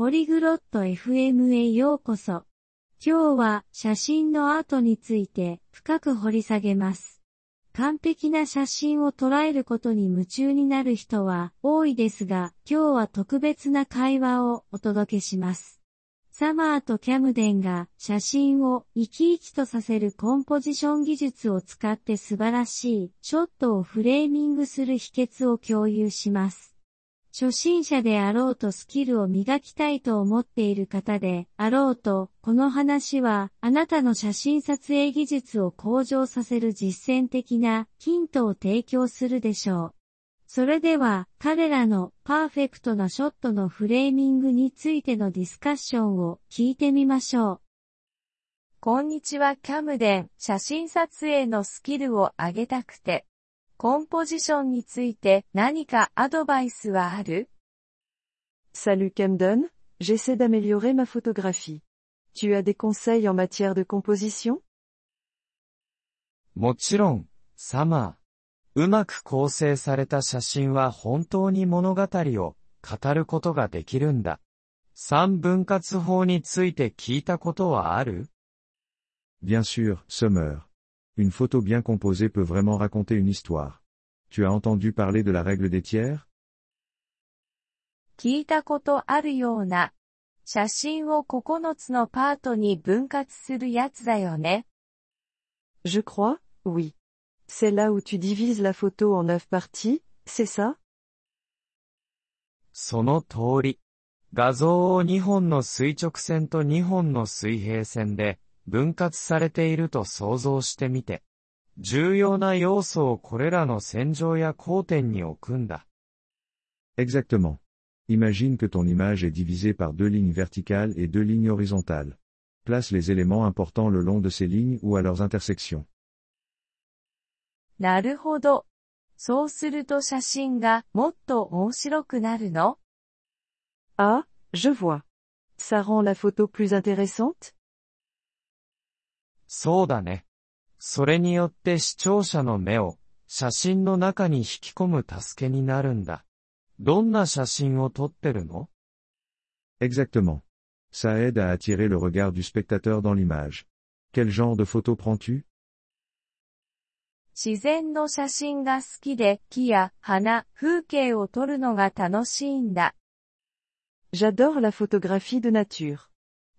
ポリグロット FM へようこそ。今日は写真のアートについて深く掘り下げます。完璧な写真を捉えることに夢中になる人は多いですが、今日は特別な会話をお届けします。サマーとキャムデンが写真を生き生きとさせるコンポジション技術を使って素晴らしいショットをフレーミングする秘訣を共有します。初心者であろうとスキルを磨きたいと思っている方であろうと、この話はあなたの写真撮影技術を向上させる実践的なヒントを提供するでしょう。それでは彼らのパーフェクトなショットのフレーミングについてのディスカッションを聞いてみましょう。こんにちはキャムデン。写真撮影のスキルを上げたくてコンポジションについて何かアドバイスはある Salut Camden, j'essaie d'améliorer ma photographie. Tu as des conseils en matière de composition もちろん、サマー。うまく構成された写真は本当に物語を語ることができるんだ。三分割法について聞いたことはある Bien sûr, Summer. Une photo bien composée peut vraiment raconter une histoire. Tu as entendu parler de la règle des tiers 聞いたことあるような。写真を9つのパートに分割するやつだよね。Je crois, oui. C'est là où tu divises la photo en 9 parties, c'est ça その通り。画像を2本の垂直線と2本の水平線で 分割されていると想像してみて、重要な要素をこれらの線上や交点に置くんだ。Exactement. Imagine que ton image est divisée par deux lignes verticales et deux lignes horizontales. Place les éléments importants le long de ces lignes ou à leurs intersections. なるほど。そうすると写真がもっと面白くなるの Ah, je vois. Ça rend la photo plus intéressante そうだね。それによって視聴者の目を写真の中に引き込む助けになるんだ。どんな写真を撮ってるの Exactement. Ça aide à attirer le regard du spectateur dans l'image. Quel genre de photo prends-tu 自然の写真が好きで木や花、風景を撮るのが楽しいんだ。J'adore la photographie de nature.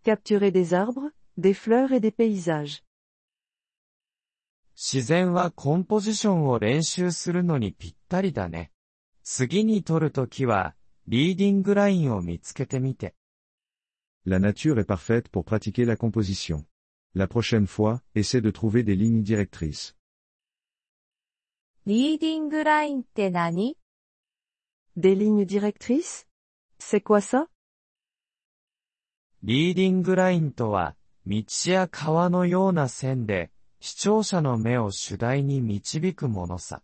Capturer des arbres, des fleurs et des paysages. 自然はコンポジションを練習するのにぴったりだね。次に撮るときは、リーディングラインを見つけてみて。La nature est parfaite pour pratiquer la composition. La prochaine fois, essaie de trouver des lignes directrices. リーディングラインって何 Des lignes directrices C'est quoi ça リーディングラインとは、 道や川のような線で、視聴者の目を主題に導くものさ。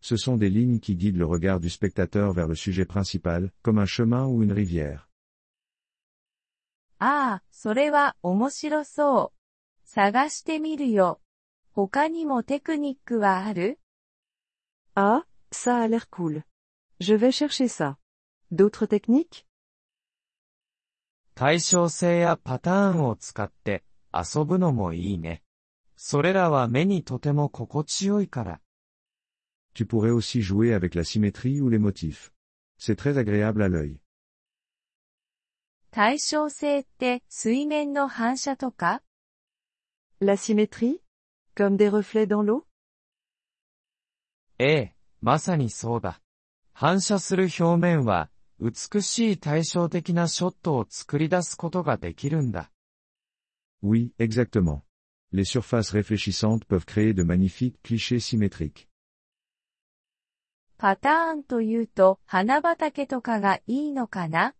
Ce sont des lignes qui guident le regard du spectateur vers le sujet principal, comme un chemin ou une rivière. ああ、それは面白そう。探してみるよ。他にもテクニックはある Ah, ça a l'air cool. Je vais chercher ça. D'autres techniques 対称性やパターンを使って遊ぶのもいいね。それらは目にとても心地よいから。Tu pourrais aussi jouer avec la symétrie ou les motifs. C'est très agréable à l'œil. 対称性って水面の反射とか La symétrie Comme des reflets dans l'eau ええ、まさにそうだ。反射する表面は美しい対照的なショットを作り出すことができるんだ。Oui, exactement. Les surfaces réfléchissantes peuvent créer de magnifiques clichés symétriques. パターンというと花畑とかがいいのかな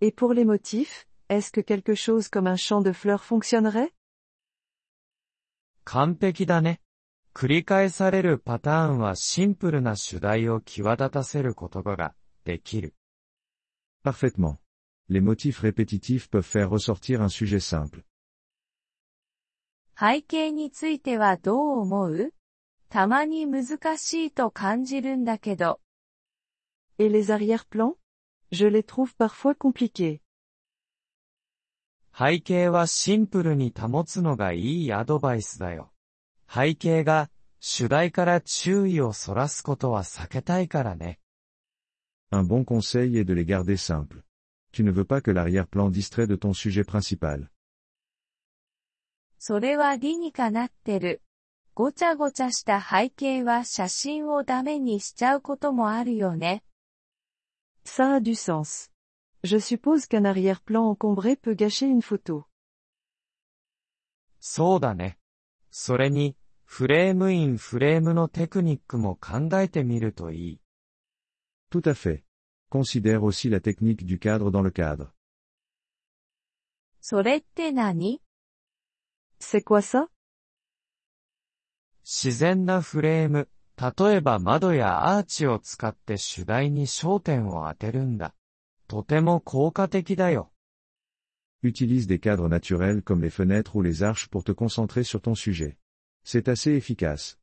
Et pour les motifs, est-ce que quelque chose comme un champ de fleurs fonctionnerait 完璧だね。繰り返されるパターンはシンプルな主題を際立たせることができる。Parfaitement. Les motifs répétitifs peuvent faire ressortir un sujet simple. 背景についてはどう思うたまに難しいと感じるんだけど。Et les arrière-plans Je les trouve parfois compliqués. 背景はシンプルに保つのがいいアドバイスだよ。背景が主題から注意をそらすことは避けたいからね。Un bon conseil est de les garder simples. Tu ne veux pas que l'arrière-plan distrait de ton sujet principal. それは理にかなってる。ごちゃごちゃした背景は写真をダメにしちゃうこともあるよね。 Ça a du sens. Je suppose qu'un arrière-plan encombré peut gâcher une photo. そうだね。それに、フレームインフレームのテクニックも考えてみるといい。 Tout à fait. Considère aussi la technique du cadre dans le cadre. それって何 C'est quoi ça 自然なフレーム、例えば窓やアーチを使って主題に焦点を当てるんだ。とても効果的だよ。 Utilise des cadres naturels comme les fenêtres ou les arches pour te concentrer sur ton sujet. C'est assez efficace.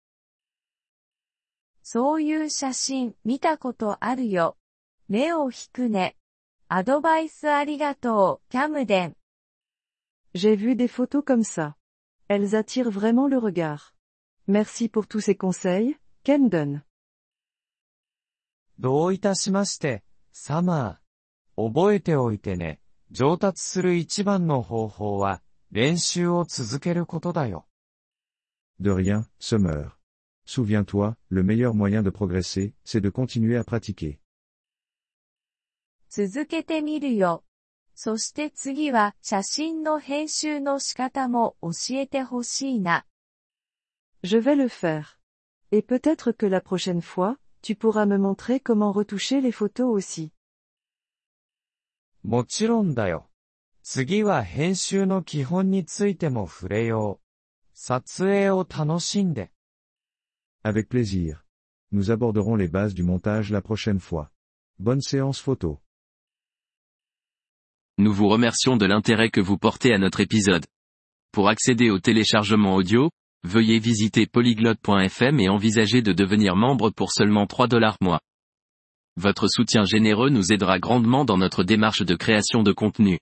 そういう写真見たことあるよ。目を引くね。アドバイスありがとう、キャムデン。J'ai vu des photos comme ça. Elles attirent vraiment le regard. Merci pour tous ces conseils, Camden. どういたしまして、サマー。覚えておいてね。上達する一番の方法は、練習を続けることだよ。De rien, Summer. Souviens-toi, le meilleur moyen de progresser, c'est de continuer à pratiquer. 続けてみるよ。そして次は写真の編集の仕方も教えてほしいな。 Je vais le faire. Et peut-être que la prochaine fois, tu pourras me montrer comment retoucher les photos aussi. もちろんだよ。次は編集の基本についても触れよう。撮影を楽しんで。 Avec plaisir. Nous aborderons les bases du montage la prochaine fois. Bonne séance photo. Nous vous remercions de l'intérêt que vous portez à notre épisode. Pour accéder au téléchargement audio, veuillez visiter polyglotte.fm et envisager de devenir membre pour seulement 3 dollars mois. Votre soutien généreux nous aidera grandement dans notre démarche de création de contenu.